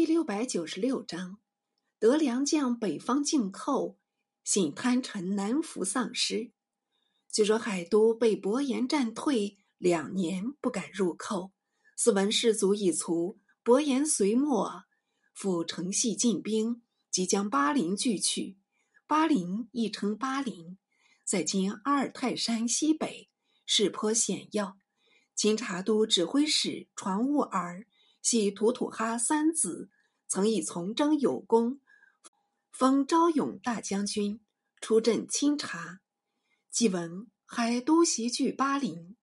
第六百九十六章，得良将北方进寇，信贪臣南服丧失。据说海都被伯颜战退，两年不敢入寇。斯文士卒已卒，伯颜随没，复承系进兵，即将巴陵拒去。巴陵亦称巴陵，在今阿尔泰山西北，势颇险要。钦察都指挥使传兀儿系吐土哈三子，曾以从征有功，封昭勇大将军，出镇清察。既闻海都袭据巴陵，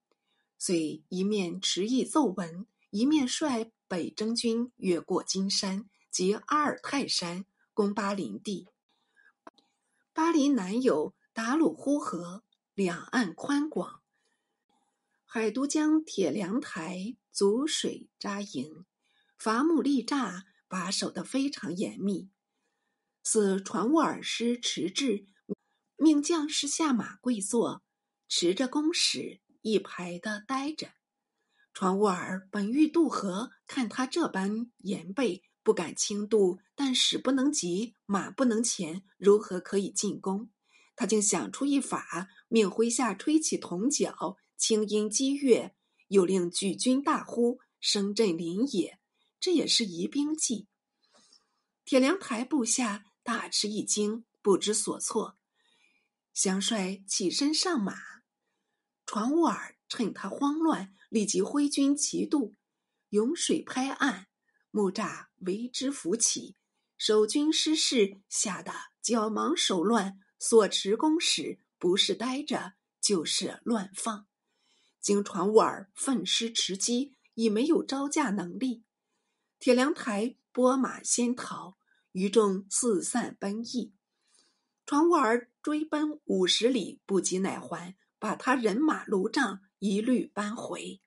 遂一面持意奏闻，一面率北征军越过金山及阿尔泰山，攻巴陵地。巴陵南有达鲁呼河，两岸宽广。海都将铁梁台阻水扎营，伐木立栅，把守得非常严密。似传沃尔师迟滞。命将士下马跪坐，持着弓矢一排的待着。传沃尔本欲渡河，看他这般严备，不敢轻渡。但使不能急，马不能前，如何可以进攻？他竟想出一法，命麾下吹起铜角，清音激越，又令举军大呼，声震林野。这也是疑兵计。铁良台部下大吃一惊，不知所措。祥帅起身上马，传兀尔趁他慌乱，立即挥军齐渡，涌水拍岸，木栅为之浮起。守军失势，吓得脚忙手乱，所持弓矢不是呆着，就是乱放。经传兀尔奋师持击，已没有招架能力。铁梁台拨马先逃，余众四散奔逸。传兀儿追奔五十里，不及乃还，把他人马炉帐一律搬回。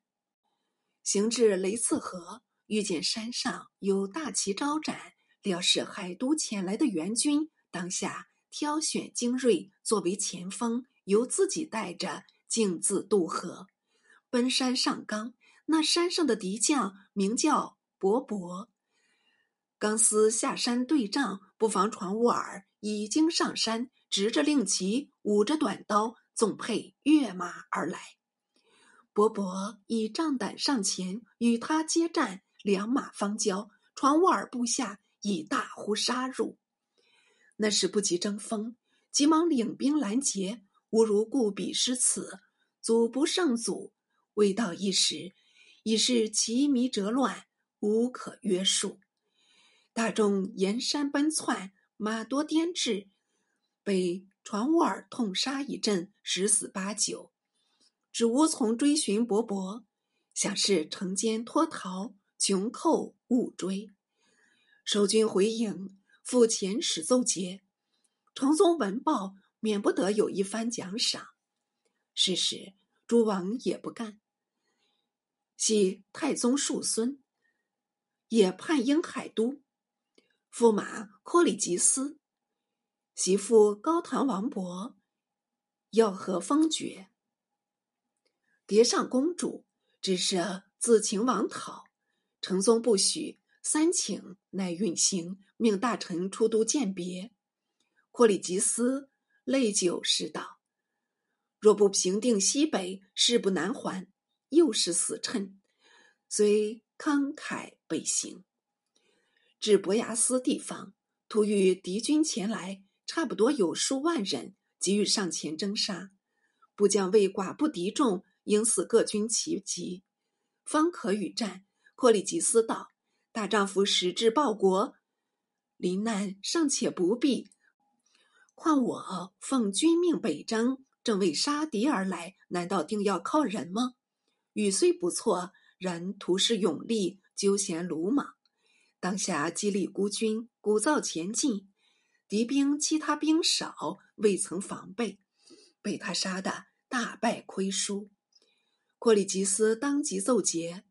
行至雷次河，遇见山上有大旗招展，料是海都遣来的援军。当下挑选精锐作为前锋，由自己带着径自渡河，奔山上冈。那山上的敌将名叫伯伯。刚丝下山对仗，不妨传兀儿。已经上山，执着令旗，舞着短刀，纵辔跃马而来。伯伯以仗胆上前，与他接战，两马方交，传兀儿部下已大呼杀入。那时不及争锋，急忙领兵拦截，吾如故彼失此，阻不胜阻。未到一时，已是旗迷折乱，无可约束。大众沿山奔窜。马多颠至，被传兀儿痛杀一阵，十死八九，只无从追寻伯伯，想是城间脱逃，穷寇误追。守军回营，复遣使奏捷。成宗闻报，免不得有一番奖赏。是时诸王也不干，系太宗庶孙，也叛应海都。驸马阔里吉斯，媳妇高唐王伯，要和封爵。叠上公主，只是自秦王讨，成宗不许，三请乃允行，命大臣出都鉴别。阔里吉斯泪酒诗道：“若不平定西北，誓不南还。又是死谶，虽慷慨北行。”至伯牙斯地方，突遇敌军前来，差不多有数万人，急欲上前征杀。部将为寡不敌众，应死各军其急，方可与战。阔里吉斯道：“大丈夫矢志报国，临难尚且不避，况我奉君命北征，正为杀敌而来，难道定要靠人吗？语虽不错，然徒是勇力，纠嫌鲁莽。”当下激励孤军，鼓噪前进。敌兵欺他兵少，未曾防备，被他杀得大败亏输。阔里吉斯当即奏捷，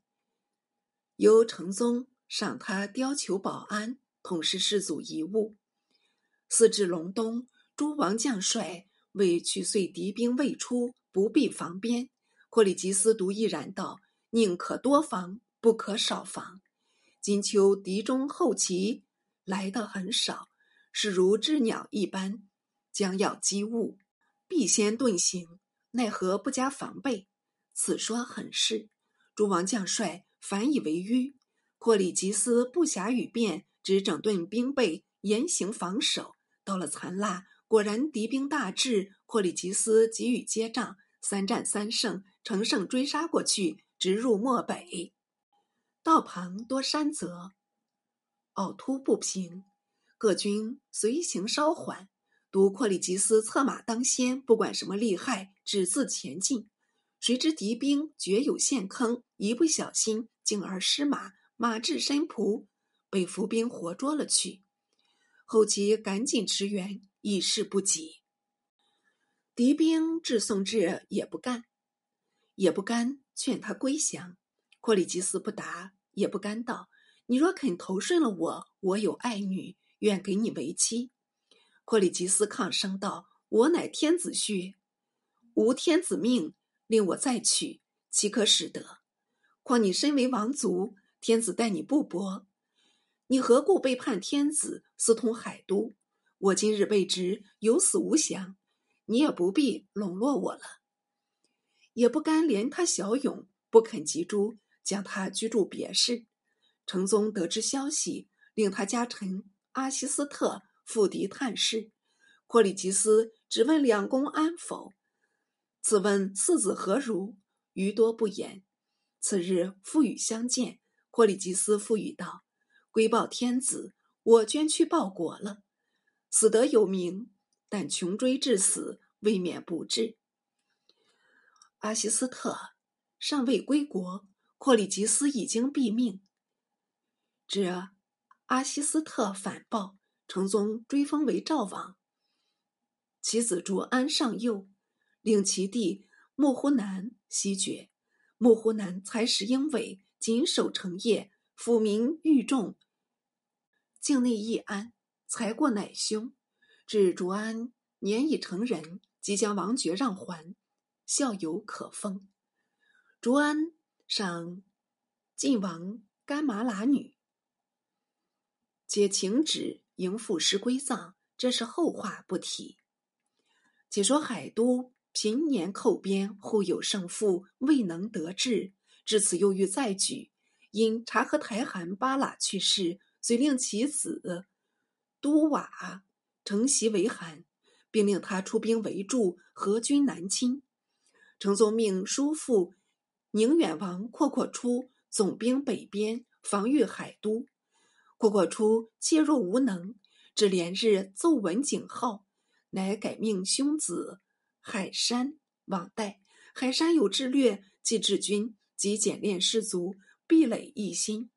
由成宗赏他貂裘保安，统视士卒遗物。四至隆冬，诸王将帅为去遂敌兵未出，不必防边。阔里吉斯独毅然道：“宁可多防，不可少防。”今秋敌中后期来的很少，是如知鸟一般，将要击物，必先遁形，奈何不加防备？此说很是。诸王将帅反以为迂，霍里吉斯不暇与辩，只整顿兵备，严刑防守。到了残腊，果然敌兵大至，霍里吉斯给予接仗，三战三胜，乘胜追杀过去，直入漠北。道旁多山泽，凹凸不平，各军随行稍缓。独阔里吉斯策马当先，不管什么利害，只自前进。谁知敌兵绝有陷坑，一不小心竟而失马，马至山仆，被伏兵活捉了去。后期赶紧驰援，已是不及。敌兵至宋至也不干，也不甘劝他归降。阔里吉斯不答，也不甘道：“你若肯投顺了我，我有爱女，愿给你为妻。”阔里吉斯抗声道：“我乃天子婿，无天子命。”令我再娶，岂可使得？况你身为王族，天子待你不薄，你何故背叛天子，私通海都？我今日被职，有死无降，你也不必笼络我了。也不甘怜他小勇，不肯及诛，将他居住别室。成宗得知消息，令他家臣阿西斯特赴敌探视。霍里吉斯只问两公安否。自问四子何如？余多不言。次日父与相见，霍里吉斯父语道：“归报天子，我捐躯报国了，死得有名，但穷追至死，未免不智。”阿西斯特尚未归国，霍里吉斯已经毙命。这阿西斯特反报，成宗追封为赵王，其子卓安上幼。令其弟穆忽南袭爵，穆忽南才识英伟，谨守成业，抚民育众，境内易安，才过乃兄。至卓安年已成人，即将王爵让还，孝有可封。卓安赏晋王干麻喇女，皆请旨迎父师归葬，这是后话不提。且说海都。平年寇边，互有胜负，未能得志。至此又欲再举，因察合台汗巴喇去世，遂令其子都瓦承袭为汗，并令他出兵围住，合军南侵。成宗命叔父宁远王阔阔出总兵北边，防御海都。阔阔出怯弱无能，只连日奏闻警号，乃改命兄子。海山往代，海山有智略，既治军，即简练士卒，壁垒一心。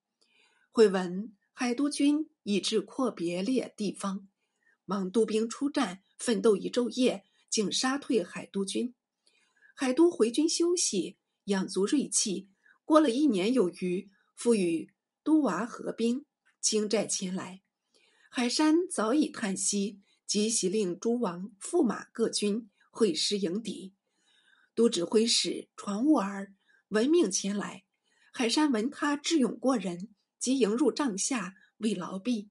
会闻海都军已至阔别列地方，忙督兵出战，奋斗一昼夜，竟杀退海都军。海都回军休息，养足锐气。过了一年有余，复与都娃合兵，清寨前来。海山早已叹息，即袭令诸王驸马各军。会师迎敌，都指挥使传兀儿闻命前来。海山闻他智勇过人，即迎入帐下为劳毕，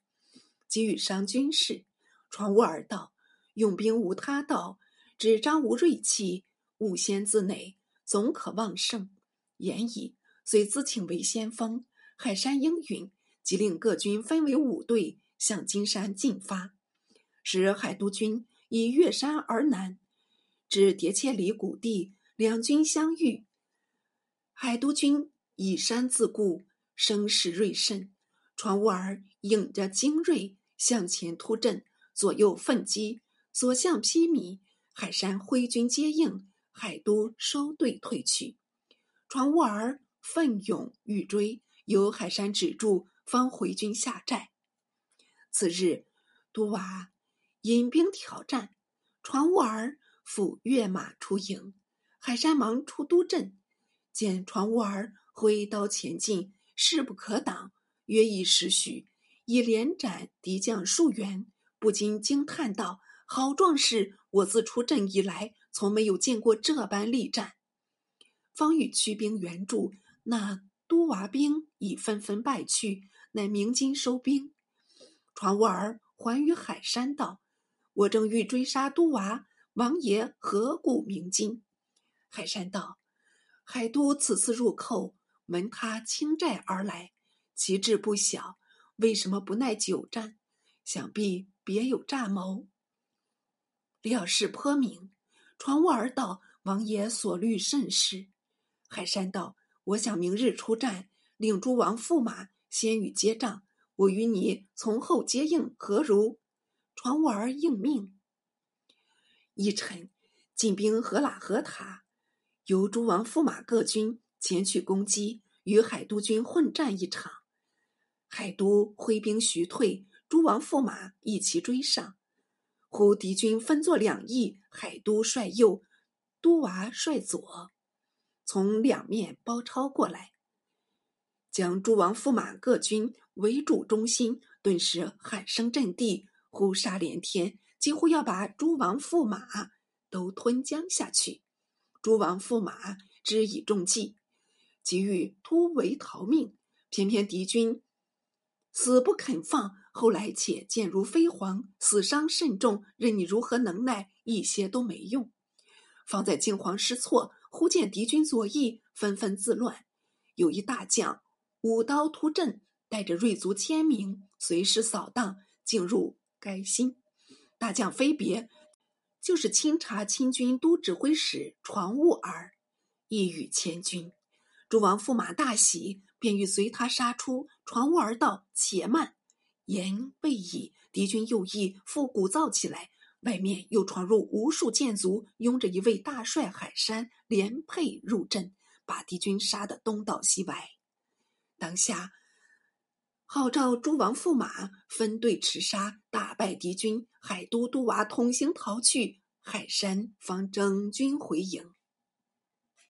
给予商军事。传兀儿道：“用兵无他道，只张无锐气，勿先自馁，总可旺盛。”言已，遂自请为先锋。海山应允，即令各军分为五队，向金山进发。使海都军以越山而南。至叠切里谷地，两军相遇。海都军以山自固，声势锐甚。传兀儿引着精锐向前突阵，左右奋击，所向披靡。海山挥军接应，海都收队退去。传兀儿奋勇欲追，由海山止住，方回军下寨。次日，都瓦引兵挑战，传兀儿。复跃马出营，海山忙出都阵，见传兀儿挥刀前进，势不可挡，约一时许，已连斩敌将数员，不禁惊叹道：“好壮士！我自出阵以来，从没有见过这般力战。”方欲驱兵援助，那都娃兵已纷纷败去，乃鸣金收兵。传吾儿还于海山道：“我正欲追杀都娃，王爷何故鸣金？”海山道：“海都此次入寇，闻他倾寨而来，其志不小，为什么不耐久战？想必别有诈谋。”料事颇明，传吾儿道：“王爷所虑甚是。”海山道：“我想明日出战，令诸王驸马先与接仗，我与你从后接应，何如？”传吾儿应命。一晨，进兵河喇河塔。由诸王驸马各军前去攻击，与海都军混战一场。海都挥兵徐退，诸王驸马一齐追上。忽敌军分作两翼，海都率右，都娃率左，从两面包抄过来，将诸王驸马各军围住中心。顿时喊声震地，呼杀连天，几乎要把诸王驸马都吞江下去。诸王驸马知以中计，急欲突围逃命，偏偏敌军死不肯放。后来且箭如飞蝗，死伤甚重，任你如何能耐，一些都没用。方在惊慌失措，忽见敌军左翼纷纷自乱，有一大将舞刀突阵，带着锐卒千名，随时扫荡，进入该心。大将非别。就是清查清军都指挥使传物儿，一语千军。诸王驸马大喜，便欲随他杀出。传物儿道：“且慢，言未已，敌军右翼复鼓噪起来，外面又闯入无数箭卒，拥着一位大帅海山连配入阵，把敌军杀得东倒西歪。当下号召诸王驸马分队驰杀，大败敌军。”海都督娃同行逃去，海山方征军回营。